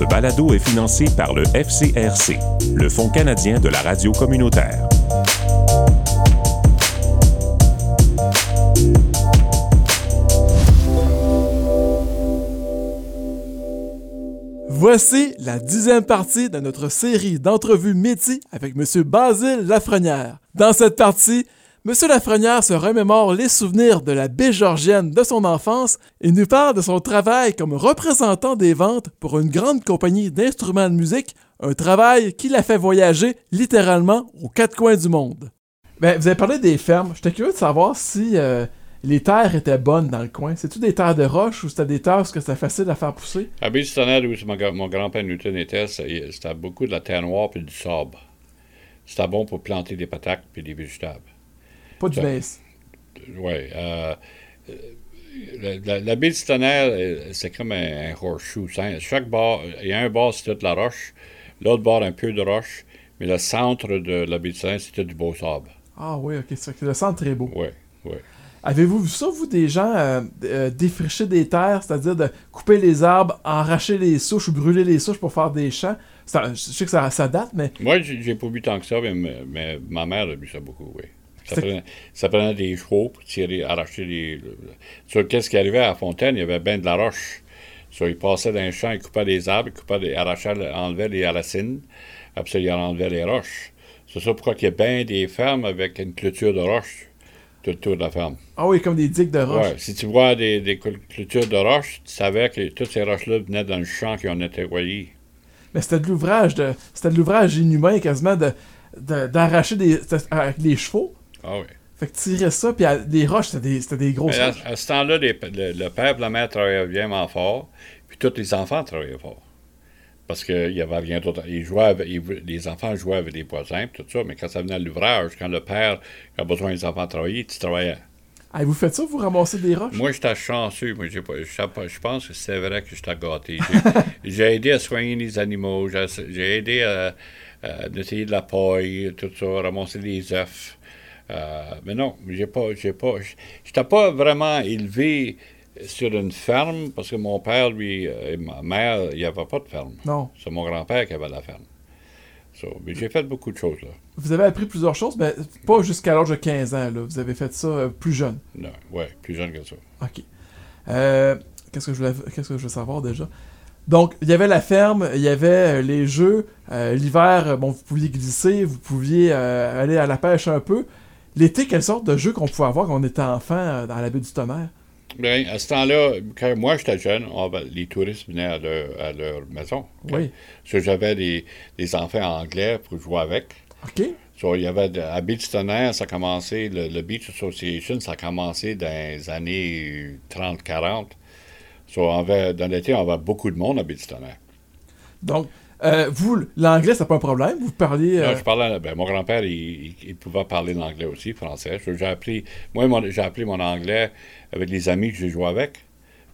Ce balado est financé par le FCRC, le Fonds canadien de la radio communautaire. Voici la dixième partie de notre série d'entrevues métiers avec M. Basile Lafrenière. Dans cette partie, M. Lafrenière se remémore les souvenirs de la baie georgienne de son enfance et nous parle de son travail comme représentant des ventes pour une grande compagnie d'instruments de musique, un travail qui l'a fait voyager littéralement aux quatre coins du monde. Ben, vous avez parlé des fermes. J'étais curieux de savoir si euh, les terres étaient bonnes dans le coin. C'est-tu des terres de roche ou c'était des terres où c'était facile à faire pousser? À Baie-du-Tonnerre, où mon, mon grand-père Newton était, c'était beaucoup de la terre noire puis du sable. C'était bon pour planter des patates puis des végétables. Pas du Ça- maïs. Oui. Euh, euh, la, la, la baie du tonnerre, euh, c'est comme un, un horseshoe. Chaque bord, il y a un bord, c'est toute la roche. L'autre bord, un peu de roche. Mais le centre de la baie du tonnerre, c'était du beau sable. Ah oui, ok, c'est vrai que le centre très beau. Oui, oui. Avez-vous vu ça, vous, des gens euh, euh, défricher des terres, c'est-à-dire de couper les arbres, arracher les souches ou brûler les souches pour faire des champs? Ça- je sais que ça, ça date, mais Moi, j'ai j'ai pas vu tant que ça, mais, mais ma mère a vu ça beaucoup, oui. Ça prenait, ça prenait des chevaux pour tirer, arracher les. le- Sur qu'est-ce qui arrivait à la fontaine, il y avait bien de la roche. So, il passait dans les champs, il coupait des arbres, il coupait des, arrachait, enlevait les racines, après ça, il enlevait les roches. C'est ça pourquoi il y a bien des fermes avec une clôture de roche tout autour de la ferme. ah oui, comme des digues de roche. Ouais, si tu vois des, des cl- clôtures de roche, tu savais que toutes ces roches-là venaient dans le champ qui ont été nettoyé. Mais c'était de l'ouvrage de, c'était de l'ouvrage inhumain quasiment de, de- d'arracher des, avec des chevaux. Ah oui. Fait que tirer ça, puis les roches, c'était des, c'était des grosses à, ce temps-là, les- le, le père et la mère travaillaient vraiment fort, puis tous les enfants travaillaient fort. Parce qu'il n'y avait rien d'autre. Ils jouaient avec- ils- les enfants jouaient avec des voisins, puis tout ça, mais quand ça venait à l'ouvrage, quand le père a besoin des enfants de travailler, tu travaillais. Ah, vous faites ça, vous ramassez des roches? Moi, j'étais chanceux. Moi, j'ai pas, je pense que c'est vrai que j'étais gâté. J'ai- J'ai aidé à soigner les animaux, j'ai j'ai aidé à, à nettoyer de la paille, tout ça, ramasser des œufs. Euh, mais non, j'ai pas, j'ai pas, j'étais pas vraiment élevé sur une ferme parce que mon père, lui, euh, et ma mère, il n'y avait pas de ferme. Non. C'est mon grand-père qui avait la ferme. So, mais j'ai fait beaucoup de choses là. Vous avez appris plusieurs choses, mais pas jusqu'à l'âge de 15 ans, là. Vous avez fait ça euh, plus jeune. Non, ouais, plus jeune que ça. OK. Euh, qu'est-ce que je voulais, qu'est-ce que je veux savoir déjà? Donc, il y avait la ferme, il y avait les jeux. euh, L'hiver, bon, vous pouviez glisser, vous pouviez euh, aller à la pêche un peu. L'été, quelle sorte de jeux qu'on pouvait avoir quand on était enfant euh, dans la baie du tonnerre? Bien, à ce temps-là, quand moi j'étais jeune, on va- les touristes venaient à leur, à leur maison. Oui. So, j'avais des, des enfants anglais pour jouer avec. OK? So, il y avait à Beach Tonnerre, ça a commencé, le, le Beach Association, ça a commencé dans les années 30-40. So, on avait, dans l'été, on avait beaucoup de monde à Beach Tonnerre. Donc, euh, vous, l'anglais, c'est pas un problème? Vous parliez... euh, Là, je parlais, ben, mon grand-père, il, il- il pouvait parler l'anglais aussi, français. J'ai appris, moi, j'ai appris mon anglais avec les amis que j'ai joué avec.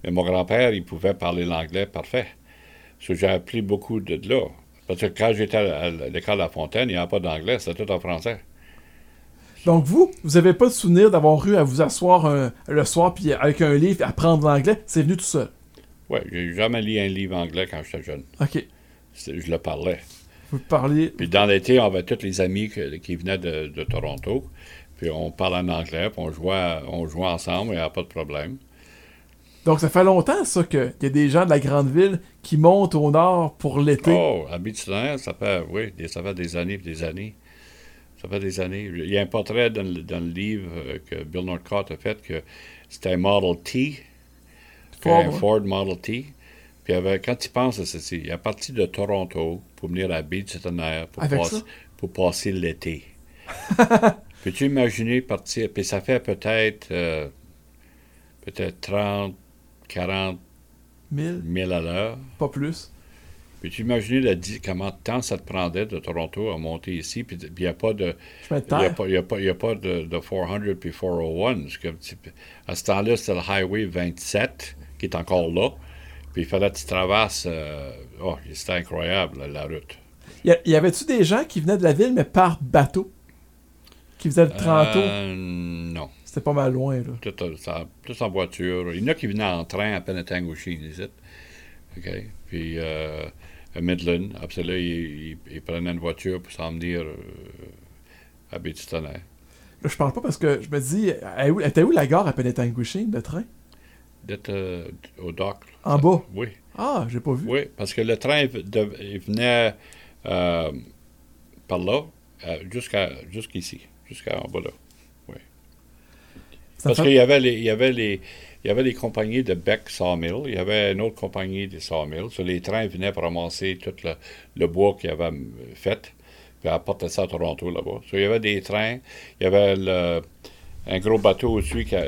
Mais mon grand-père, il pouvait parler l'anglais parfait. J'ai appris beaucoup de, de là. Parce que quand j'étais à, l'école de la Fontaine, il n'y avait pas d'anglais, c'était tout en français. Donc, vous, vous avez pas de souvenir d'avoir eu à vous asseoir un- le soir puis avec un livre apprendre l'anglais? C'est venu tout seul? Oui, j'ai jamais lu un livre anglais quand j'étais jeune. OK. Je le parlais. Vous parliez... Puis dans l'été, on avait tous les amis que- qui venaient de, de Toronto. Puis on parlait en anglais, puis on jouait, on jouait ensemble, il n'y avait pas de problème. Donc, ça fait longtemps, ça, qu'il y a des gens de la grande ville qui montent au nord pour l'été. Oh, Beach-Tonnerre, ça fait, oui, des- ça fait des années et des années. Ça fait des années. Il y a un portrait dans le, dans le livre euh, que Bill Northcott a fait que c'était un Model T, Ford, un ouais. Ford Model T. Puis avait- quand tu penses à ceci, il est parti de Toronto pour venir à Beach-Tonnerre pour, pour passer l'été. Peux-tu imaginer partir, puis ça fait peut-être euh, peut-être 30, 40 1000, 000 à l'heure. pas plus. Peux-tu imaginer la comment de temps ça te prendrait de Toronto à monter ici, puis il n'y a pas de... Il n'y a, pas- y a pas- y a pas de, de 400 puis 401. parce que tu- à ce temps-là, c'était le Highway 27 qui est encore là. Puis il fallait que tu traverses. euh, oh, c'était incroyable, la, route. Y, a- y avait-tu des gens qui venaient de la ville, mais par bateau? Qui faisaient le Toronto? Euh, non. C'était pas mal loin, là. Tout, euh, ça- tout en voiture. Il y en a qui venaient en train à Penetanguishene, ici. OK? Puis, euh, à Midland. Après là, il, il- il prenait une voiture pour s'en venir à Baie-du-Tonnerre. Là, je parle pas parce que je me dis, elle était où la gare à Penetanguishing, le train? D'être euh, au dock. là. En Ça- bas? Oui. Ah, j'ai pas vu. Oui, parce que le train de- il venait euh, par là euh, jusqu'à jusqu'ici, jusqu'à en bas là. Ça me Parce fait- qu'il y avait les, il y avait les, il y avait les compagnies de Beck Sawmill, il y avait une autre compagnie des Sawmill. Sur les trains venaient pour ramasser tout le, le bois qu'ils avaient fait, puis apporter ça à Toronto là-bas. So, il y avait des trains, il y avait le- un gros bateau aussi qui, a-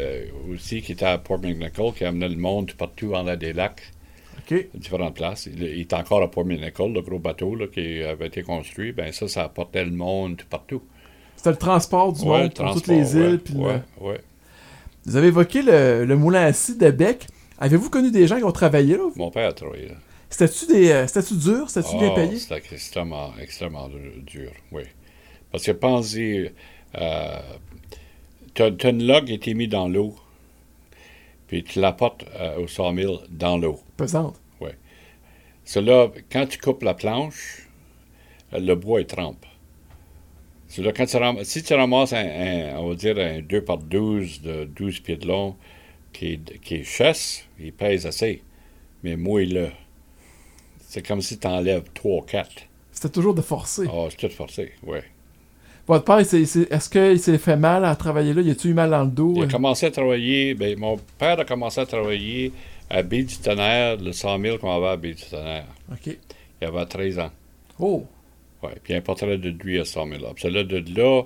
aussi qui était à Port McNichol qui amenait le monde partout en des lacs différentes places. Il, il est encore à Port McNichol, le gros bateau là, qui avait été construit. Ben ça, ça apportait le monde partout. C'était le transport du Ouais, monde pour toutes les îles. ouais, le-. Vous avez évoqué le, le moulin à scie de Bec. Avez-vous connu des gens qui ont travaillé là? Mon père a travaillé là. C'était-tu des, euh, c'était-tu dur? C'était-tu bien payé? C'était extrêmement, extrêmement dur, dur, oui. Parce que pensez, euh, une log été mise dans l'eau, puis tu l'apportes euh, au sawmill dans l'eau. Pesante. Cela, quand tu coupes la planche, euh, le bois est trempe. Cela, quand tu ram- si tu ramasses un, un- on va dire un 2 par 12 de 12 pieds de long qui est, qui est chasse, il pèse assez, mais mouille-le. C'est comme si tu enlèves 3 ou 4. C'était toujours de forcer. Ah, c'est tout forcé, oui. Votre père, est-ce qu'il s'est fait mal à travailler là? Il a-tu eu mal dans le dos? Il a commencé à travailler, ben, mon père a commencé à travailler à Baie du Tonnerre, le 100 000 qu'on avait à Baie du Tonnerre. OK. Il avait 13 ans. Oh! Ouais, puis un portrait de lui à 100 000 là. Puis là, de là,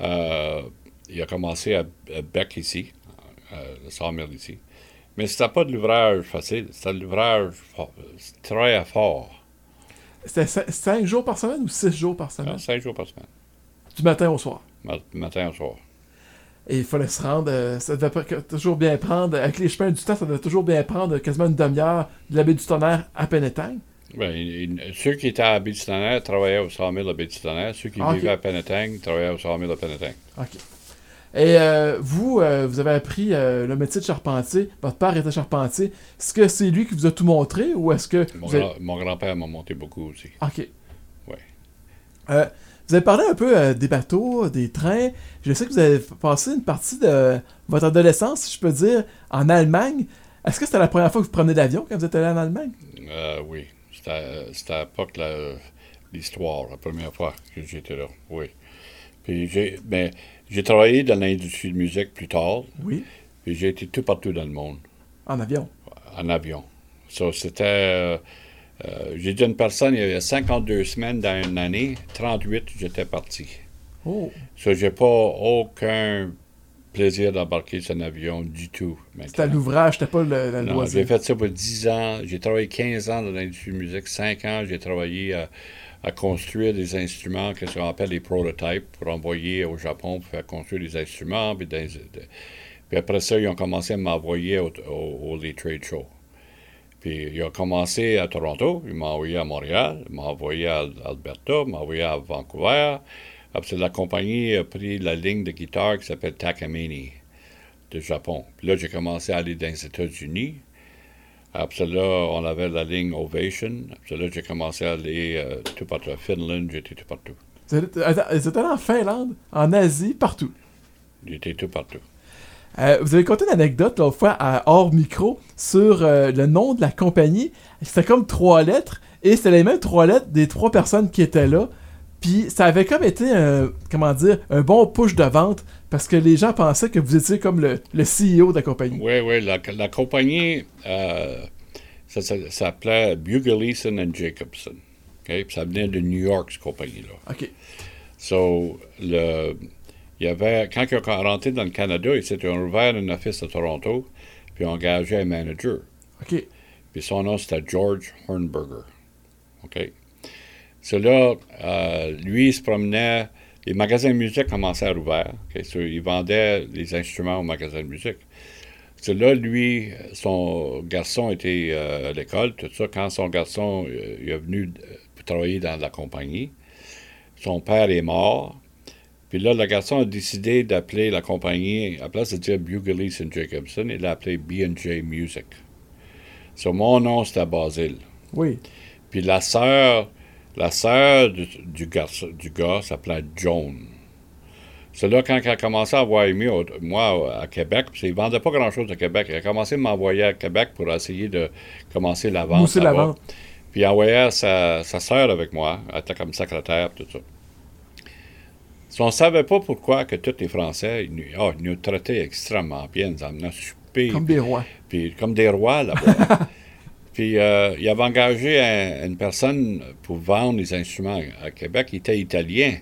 euh, il a commencé à, à Bec ici, euh, le 100 000 ici. Mais c'était pas de l'ouvrage facile, c'était de l'ouvrage très fort. C'était 5 jours par semaine ou 6 jours par semaine? hein, cinq jours par semaine, Du matin au soir. ma- matin au soir. Et il fallait se rendre. euh, ça devait toujours bien prendre. Avec les chemins du temps, ça devait toujours bien prendre quasiment une demi-heure de la baie du tonnerre à Penetang. Ben, ceux qui étaient à Baie du Tonnerre travaillaient au 100 000 à Baie du Tonnerre. Ceux qui Ah, vivaient à Penetang travaillaient au 100 000 à Penetang. OK. Et euh, vous, euh, vous avez appris euh, le métier de charpentier. Votre père était charpentier. Est-ce que c'est lui qui vous a tout montré ou est-ce que. Mon, vous avez- grand- mon grand-père m'a monté beaucoup aussi. OK. Ouais. Vous avez parlé un peu euh, des bateaux, des trains. Je sais que vous avez passé une partie de votre adolescence, si je peux dire, en Allemagne. Est-ce que c'était la première fois que vous prenez l'avion quand vous êtes allé en Allemagne? Euh, oui, c'était à l'époque l'histoire, la première fois que j'étais là, oui. Puis j'ai ben, j'ai travaillé dans l'industrie de musique plus tard, Oui. puis j'ai été tout partout dans le monde, En avion. en avion. Ça, c'était... euh, euh, j'ai dit à une personne, il y avait 52 semaines dans une année, 38, j'étais parti. Oh. Ça, j'ai pas aucun plaisir d'embarquer sur un avion du tout. C'était l'ouvrage, c'était pas le, le Non, j'ai fait ça pour 10 ans. J'ai travaillé 15 ans dans l'industrie de musique. 5 ans, j'ai travaillé à, à construire des instruments que qu'on appelle les prototypes pour envoyer au Japon pour faire construire des instruments. Puis, des- de- puis après ça, ils ont commencé à m'envoyer au, au- trade shows. Puis ils ont commencé à Toronto, ils m'ont envoyé à Montréal, ils m'ont envoyé à Alberta, ils m'ont envoyé à Vancouver. Après, la compagnie a pris la ligne de guitare qui s'appelle Takamine de Japon. Puis là, j'ai commencé à aller dans les États-Unis. Après là, on avait la ligne Ovation. Après là, j'ai commencé à aller euh, tout partout. Finlande, j'étais tout partout. Êtes allé en Finlande, en Asie, partout? J'étais tout partout. Euh, vous avez conté une anecdote l'autre fois à hors micro sur euh, le nom de la compagnie. C'était comme trois lettres et c'était les mêmes trois lettres des trois personnes qui étaient là. Puis ça avait comme été un, comment dire, un bon push de vente parce que les gens pensaient que vous étiez comme le, le CEO de la compagnie. Oui, oui, la, la compagnie, euh, ça, ça- ça s'appelait Bugleason and Jacobson. OK? Puis ça venait de New York, cette compagnie-là. OK. So, le, il y avait, quand ils ont rentré dans le Canada, ils s'étaient ouvert un office à Toronto, puis ont engagé un manager. OK. Puis son nom, c'était George Hornberger. OK? Cela, euh, lui, il se promenait. Les magasins de musique commençaient à rouvrir. So, il vendait les instruments aux magasins de musique. Cela, lui, son garçon était euh, à l'école, tout ça. Quand son garçon euh, il est venu travailler dans la compagnie, son père est mort. Puis là, le garçon a décidé d'appeler la compagnie, à la place de dire Bugleason Jacobson, il l'a appelé B&J Music. So, mon nom, c'était Basile. Oui. Puis la sœur, la sœur du, du, garçon- du gars s'appelait Joan. C'est là, quand elle a commencé à envoyer mieux, moi, à Québec, parce qu'il ne vendait pas grand-chose à Québec, elle a commencé à m'envoyer à Québec pour essayer de commencer la vente. Mousser la vente. Puis elle envoyait sa, sa sœur avec moi. Elle était comme secrétaire, tout ça. Si on ne savait pas pourquoi que tous les Français, ils nous, ah, ils nous traitaient extrêmement bien, ils nous amenaient souper, Comme des rois. puis comme des rois là-bas. puis euh, il avait engagé un- une personne pour vendre les instruments à Québec, il était italien.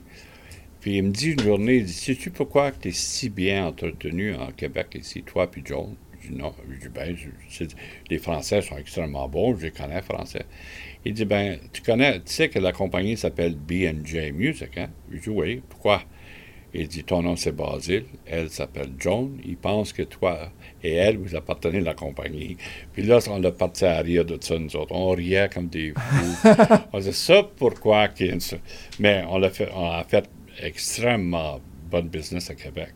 Puis il me dit une journée, il dit, sais-tu pourquoi tu es si bien entretenu en Québec ici, toi puis John? Je dis non. Je dis, ben, je- les Français sont extrêmement bons, je les connais français. Il dit, ben, tu connais, tu sais que la compagnie s'appelle B&J Music, hein? Je dis, oui, pourquoi? Il dit, ton nom c'est Basile, elle s'appelle Joan, il pense que toi et elle, vous appartenez à la compagnie. Puis là, on a parti à rire de ça, nous autres. On riait comme des fous. on disait, ça pourquoi? Mais on a fait, on a fait extrêmement bonne business à Québec.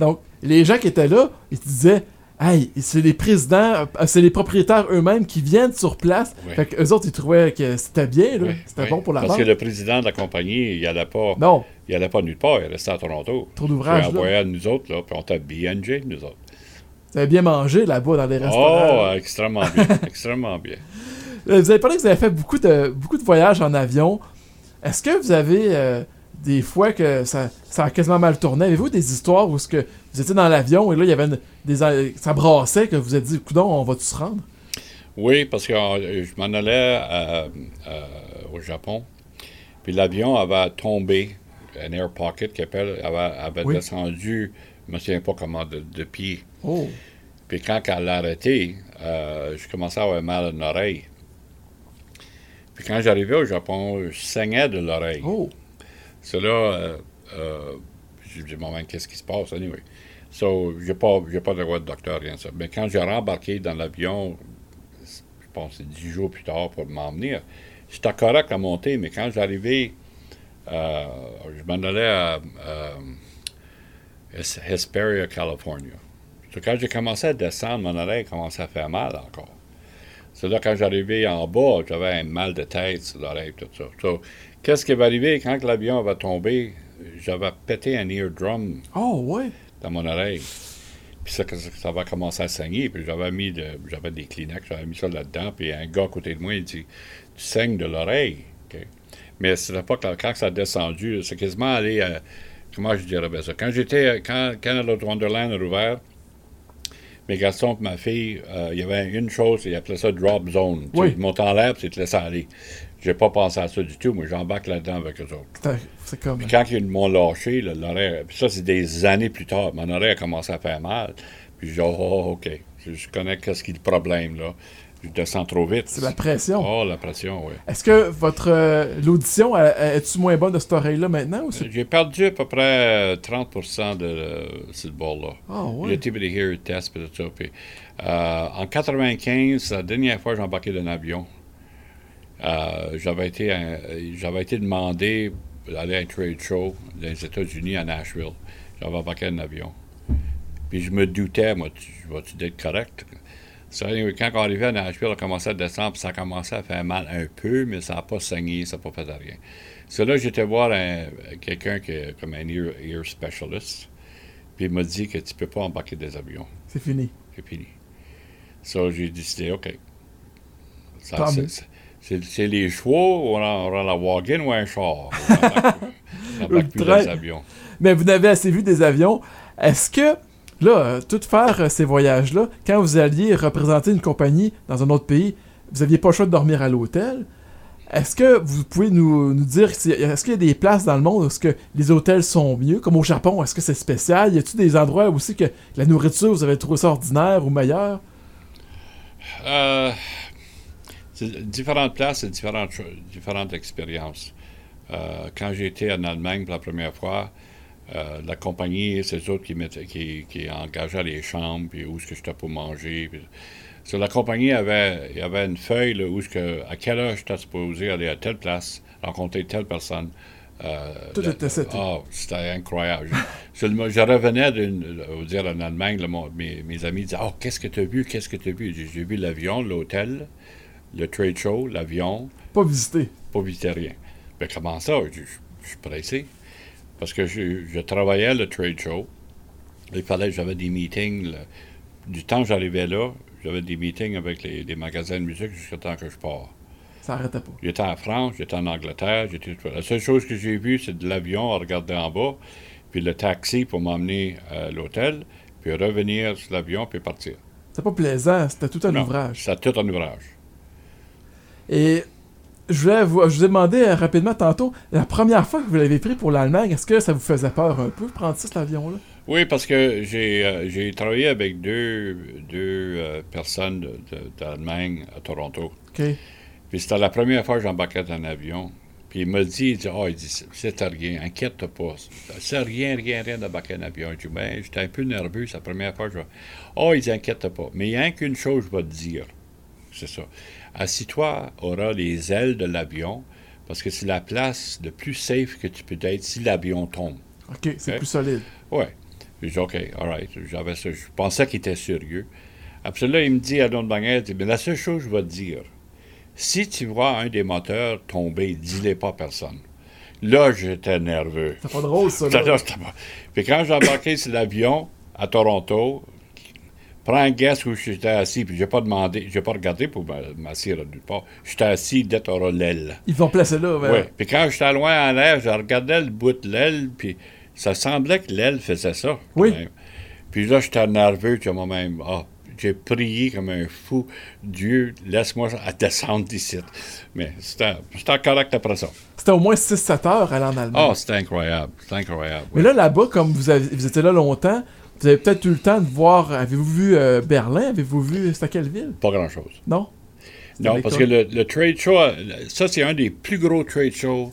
Donc, les gens qui étaient là, ils disaient Hey, c'est les présidents, euh, c'est les propriétaires eux-mêmes qui viennent sur place. Oui. Fait qu'eux autres, ils trouvaient que c'était bien, là. Oui, c'était oui. bon pour la Parce vente. que le président de la compagnie, il n'allait pas, Non, il allait pas nulle part, il restait à Toronto. trop d'ouvrages, Il envoyait à nous autres, là, puis on était B&J, nous autres. Vous avez bien mangé là-bas dans les restaurants. Oh, extrêmement bien, extrêmement bien. Euh, Vous avez parlé que vous avez fait beaucoup de, beaucoup de voyages en avion. Est-ce que vous avez euh, des fois que ça, ça a quasiment mal tourné? Avez-vous des histoires où ce que vous étiez dans l'avion et là, il y avait une- des, euh, ça brassait, que vous vous êtes dit, coudon, on va-tu se rendre? Oui, parce que euh, je m'en allais euh, au Japon, puis l'avion avait tombé, un air pocket qui appelle, avait, avait Oui. descendu, je me souviens pas comment, de, de pied. Oh, Puis quand elle l'a arrêté, euh, je commençais à avoir mal à une oreille. Puis quand j'arrivais au Japon, je saignais de l'oreille. oh. C'est là, euh, euh, j'ai moment, qu'est-ce qui se passe, anyway? So, j'ai pas, pas de droit de docteur, rien de ça. Mais quand j'ai rembarqué dans l'avion, je pense c'est dix jours plus tard pour m'emmener, j'étais correct à monter, mais quand j'arrivais, euh, je m'en allais à euh, Hes- Hesperia, California. So, quand j'ai commencé à descendre, mon oreille commençait à faire mal encore. C'est là, quand j'arrivais en bas, j'avais un mal de tête sur l'oreille, tout ça. So, Qu'est-ce qui va arriver quand l'avion va tomber? J'avais pété un eardrum Oh, ouais. dans mon oreille. Puis ça, ça, va commencer à saigner. Puis j'avais mis de, j'avais des Kleenex, j'avais mis ça là-dedans. Puis un gars à côté de moi, il dit Tu saignes de l'oreille. Mais c'était pas quand, quand ça a descendu, c'est quasiment allé à. Comment je dirais bien ça? Quand j'étais. Quand Canada Wonderland a rouvert, mes garçons et ma fille, euh, il y avait une chose, ils appelaient ça drop zone. Tu Oui. ils montent en l'air, ils te laissent aller. J'ai pas pensé à ça du tout, mais j'embarque là-dedans avec eux autres. C'est- C'est comme. Puis quand ils m'ont lâché, là, l'oreille, puis ça, c'est des années plus tard, mon oreille a commencé à faire mal. Puis je dis, oh, oh, OK, je, je connais qu'est-ce qui est le problème, là. Je descends trop vite. C'est la pression. Oh, la pression, oui. Est-ce que votre euh, l'audition, est-tu moins bonne de cette oreille-là maintenant. J'ai perdu à peu près euh, 30% de euh, ce bord-là. Ah J'ai ouais. pour des tests, tout ça. Puis, euh, en 95, la dernière fois que j'ai embarqué d'un avion, euh, j'avais été, j'avais été demandé d'aller à un trade show dans les États-Unis à Nashville. J'avais embarqué un avion. Puis je me doutais, moi, tu vas-tu être correct? Ça, quand on arrivait à Nashville, on commençait à descendre, puis ça commençait à faire mal un peu, mais ça n'a pas saigné, ça n'a pas fait de rien. C'est là que j'étais voir un- quelqu'un qui est comme un ear, ear specialist, puis il m'a dit que tu peux pas embarquer des avions. C'est fini. C'est fini. Ça, j'ai décidé, OK. Ça, c'est- les chevaux, on a, on a la wagon ou un char? On embarque- on embarque plus train. des avions. Mais vous n'avez assez vu des avions. Est-ce que, là, euh, tout faire euh, ces voyages-là, quand vous alliez représenter une compagnie dans un autre pays, vous n'aviez pas le choix de dormir à l'hôtel. Est-ce que vous pouvez nous, dire, est-ce qu'il y a des places dans le monde où les hôtels sont mieux, comme au Japon, est-ce que c'est spécial? Y a-t-il des endroits aussi que la nourriture, vous avez trouvé ça ordinaire ou meilleure? Euh, différentes places et différentes, différentes expériences. Quand j'ai été en Allemagne pour la première fois, euh, la compagnie, c'est eux autres qui, qui, qui engageaient les chambres, puis où est-ce que j'étais pour manger. Puis, so, la compagnie avait, il y avait une feuille là, où est-ce que, à quelle heure j'étais supposé aller à telle place, rencontrer telle personne. Euh, Tout la- était. Ah, c'était incroyable. je, je- je revenais d'une, dire en Allemagne, là, mon- mes, mes amis disaient Oh, qu'est-ce que tu as vu Qu'est-ce que tu as vu? J'ai vu l'avion, l'hôtel, le trade show, l'avion, Pas visité. pas visiter rien. Mais comment ça? Je, je- je suis pressé. Parce que je, je travaillais à le trade show. Il fallait, j'avais des meetings. là. Du temps que j'arrivais là, j'avais des meetings avec les, les magasins de musique jusqu'à temps que je pars. Ça arrêtait pas. J'étais en France, j'étais en Angleterre, j'étais La seule chose que j'ai vue, c'est de l'avion à regarder en bas, puis le taxi pour m'emmener à l'hôtel, puis revenir sur l'avion, puis partir. C'était pas plaisant, c'était tout un Non, ouvrage. C'était tout un ouvrage. Et je voulais vous, je vous ai demandé euh, rapidement tantôt, la première fois que vous l'avez pris pour l'Allemagne, est-ce que ça vous faisait peur un peu, prendre ça, cet avion-là? Oui, parce que j'ai euh, j'ai travaillé avec deux, deux euh, personnes de- de- d'Allemagne à Toronto. OK. Puis c'était la première fois que j'embarquais dans un avion. Puis il m'a dit, il dit, oh, il dit, c'est- rien, inquiète-toi pas. C'est rien, rien, rien d'embarquer un avion. Je dis, ben, j'étais un peu nerveux, c'est la première fois que je. Oh, il dit, inquiète-toi pas. Mais il y a qu'une chose que je vais te dire. C'est ça. Assis-toi, aura les ailes de l'avion, parce que c'est la place le plus safe que tu peux être si l'avion tombe. OK, c'est plus solide. Ouais. J'ai dit, OK, all right. J'avais ça. Je pensais qu'il était sérieux. Après là, il me dit à l'autre manière, il dit, mais la seule chose que je vais te dire, si tu vois un des moteurs tomber, dis-le pas à personne. Là, j'étais nerveux. C'est pas drôle, ça. Ça, Là. Puis quand j'ai embarqué sur l'avion à Toronto, prends un guess où j'étais assis, puis j'ai pas demandé, j'ai pas regardé pour m'a- m'asseoir nulle part. J'étais assis d'être l'aile. Ils vont placer là. ben, Oui. Puis quand j'étais loin en l'air, je regardais le bout de l'aile, puis ça semblait que l'aile faisait ça. Oui. même. Puis là, j'étais nerveux, tu moi-même. Ah, j'ai prié comme un fou. Dieu, laisse-moi à descendre d'ici. Mais c'était correct après ça. C'était au moins 6-7 heures aller en Allemagne. Ah, c'était incroyable. C'était incroyable. Mais oui. là, là-bas, comme vous, avez, vous étiez là longtemps, vous avez peut-être eu le temps de voir. Avez-vous vu euh, Berlin? Avez-vous vu. C'était quelle ville? Pas grand-chose. Non? Non, parce que le, le trade show, euh, ça, c'est un des plus gros trade shows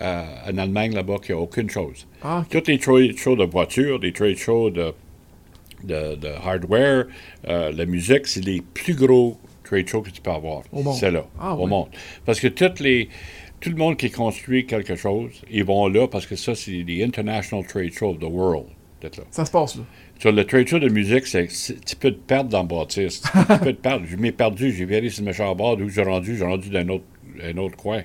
euh, en Allemagne là-bas qui a aucune chose. Ah. Tous les trade shows de voitures, les trade shows de, de, de hardware, euh, la musique, c'est les plus gros trade shows que tu peux avoir. Au monde. C'est là, Ah, au ouais. monde. Parce que toutes les, tout le monde qui construit quelque chose, ils vont là parce que ça, c'est les International Trade Show of the World. Là. Ça se passe là. Sur le trade show de musique, c'est, c'est- tu peux te perdre dans le bâtisse. Tu peux, tu peux te perdre. Je m'ai perdu, j'ai viré sur le méchant bord, d'où j'ai rendu, j'ai rendu dans un autre, un autre coin.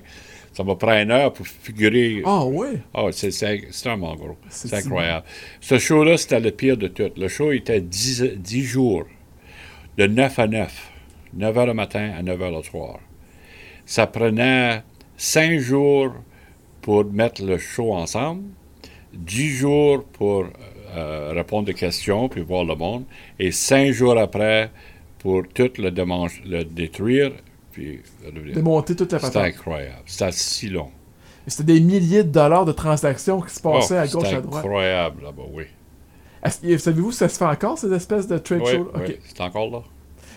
Ça m'a pris une heure pour figurer. Ah, ouais? Ah, c'est, c'est, un gros. C'est C'est incroyable. Ce show-là, c'était le pire de tout. Le show était 10, 10 jours, de 9 à 9. 9 h le matin à 9 h le soir. Ça prenait 5 jours pour mettre le show ensemble, 10 jours pour euh, répondre des questions puis voir le monde, et 5 jours après pour tout le, démange- le détruire puis. Démonter toute la C'était patente. incroyable. C'était si long. C'était des milliers de dollars de transactions qui se passaient Oh, à gauche, c'était à droite. incroyable là-bas, oui. Savez-vous ça se fait encore, ces espèces de trade Oui, shows? oui, Ok. c'est encore là.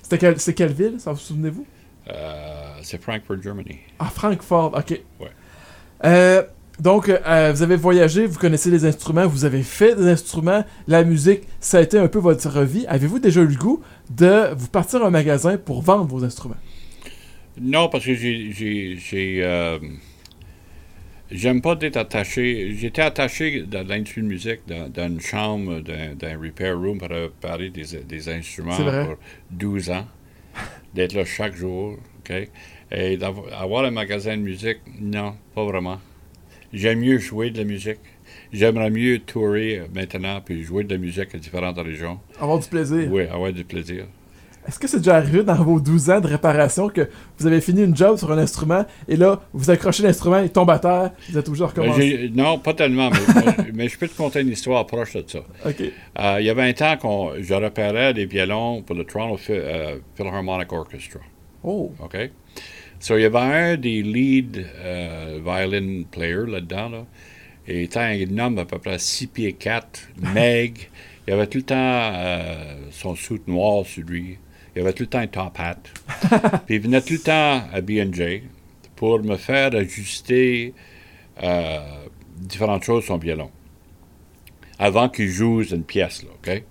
C'était quel- C'est quelle ville, ça vous souvenez-vous? Euh, c'est Frankfurt, Germany. Ah, Francfort, ok. Ouais. Euh, donc, euh, vous avez voyagé, vous connaissez les instruments, vous avez fait des instruments, la musique, ça a été un peu votre vie. Avez-vous déjà eu le goût de vous partir à un magasin pour vendre vos instruments? Non, parce que j'ai. euh, J'aime pas d'être attaché. J'étais attaché dans l'industrie de musique, dans, dans une chambre, d'un, d'un repair room pour réparer des, des instruments pour 12 ans. D'être là chaque jour, OK? Et d'avoir un magasin de musique, non, pas vraiment. J'aime mieux jouer de la musique. J'aimerais mieux tourer maintenant puis jouer de la musique à différentes régions. Avoir du plaisir. Oui, avoir du plaisir. Est-ce que c'est déjà arrivé dans vos 12 ans de réparation que vous avez fini une job sur un instrument et là, vous accrochez l'instrument, il tombe à terre, vous êtes obligé de Ben, recommencer? non, pas tellement, mais, mais je peux te conter une histoire proche de ça. Ok. Euh, il y un temps qu'on je repérais des violons pour le Toronto euh, Philharmonic Orchestra. Oh, OK? So, il y avait un des lead euh, violin players là-dedans, là. Et étant un homme à peu près 6 pieds 4, maigre, il avait tout le temps euh, son soute noir sur lui. Il avait tout le temps un top hat. Puis il venait tout le temps à B&J pour me faire ajuster euh, différentes choses sur son violon. Avant qu'il joue une pièce, là, OK?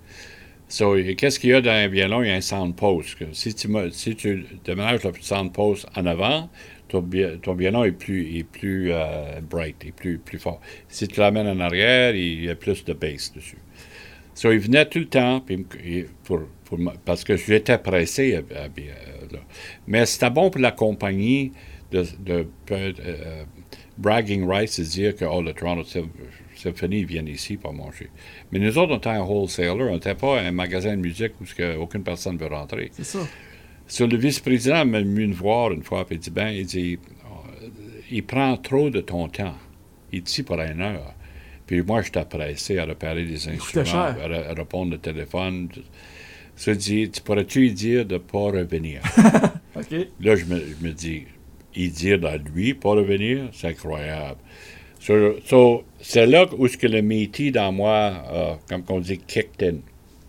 So, qu'est-ce qu'il y a dans un violon? Il y a un sound post. que si, tu, si tu déménages le sound post en avant, ton, ton violon est plus, est plus euh, bright, est plus, plus fort. Si tu l'amènes en arrière, il y a plus de bass dessus. So, il venait tout le temps puis pour, parce que j'étais pressé. Mais c'était bon pour la compagnie de, de euh, bragging rights, de dire que oh, le Toronto Sym- Symphony vient ici pour manger. Mais nous autres, on était un wholesaler, on n'était pas un magasin de musique où aucune personne veut rentrer. C'est ça. Sur le vice-président m'a venu me voir une fois, puis il dit, ben, il dit, euh, il prend trop de ton temps. Il est ici pour une heure. Puis moi, j'étais pressé à réparer des instruments, à, re- à répondre au téléphone. Je dis, tu pourrais-tu lui dire de ne pas revenir? Là, je me, je me dis, dire à lui pas revenir, c'est incroyable. So- so, c'est là où ce que le métier dans moi, euh, comme on dit, kicked in.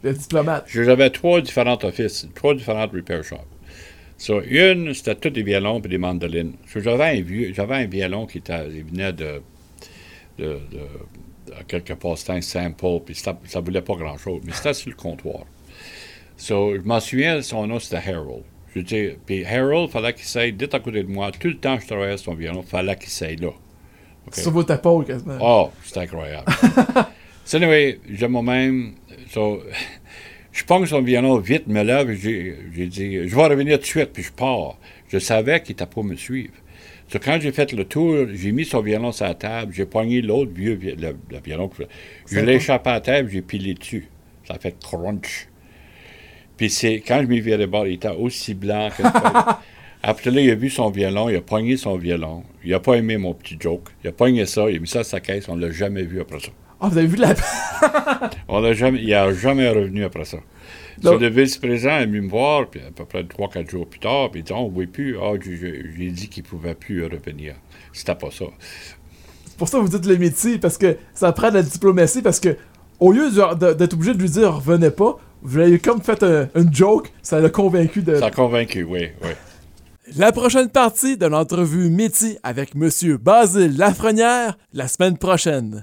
Le diplomate. J'avais trois différents offices, trois différentes repair shops. So, une, c'était tous des violons et des mandolines. So, j'avais un vieux, j'avais un violon qui était, il venait de, de, de, de quelque part, c'était un sample, puis ça, ça voulait pas grand-chose, mais c'était sur le comptoir. So, je m'en souviens, son nom, c'était Harold. Je dis, puis Harold, fallait qu'il s'aille dit à côté de moi. Tout le temps que je travaillais sur son violon, fallait qu'il s'aille là. OK? Sur votre épaule, quasiment. Oh, c'est incroyable. so, anyway, je moi-même, so, je prends son violon vite, me lève, j'ai dit, je vais revenir tout de suite, puis je pars. Je savais qu'il n'était pas me suivre. So, quand j'ai fait le tour, j'ai mis son violon sur la table, j'ai pogné l'autre vieux vi- le, le violon, je l'ai échappé à la table, j'ai pilé dessus. Ça a fait crunch. Puis c'est quand je m'y viré bord, il était aussi blanc que Après là, il a vu son violon, il a pogné son violon. Il n'a pas aimé mon petit joke. Il a pogné ça, il a mis ça à sa caisse, on ne l'a jamais vu après ça. Ah, vous avez vu la. On l'a jamais, il n'est jamais revenu après ça. Donc- le vice-président est venu me voir, puis à peu près 3-4 jours plus tard, puis il dit On ne voit plus. Ah, j'ai- dit qu'il ne pouvait plus revenir. C'était pas ça. C'est pour ça que vous dites le métier, parce que ça prend de la diplomatie, parce que au lieu d'être obligé de lui dire revenez pas, vous avez comme fait un, une joke, ça l'a convaincu de. Ça a convaincu, oui, oui. La prochaine partie de l'entrevue métier avec Monsieur Basile Lafrenière la semaine prochaine.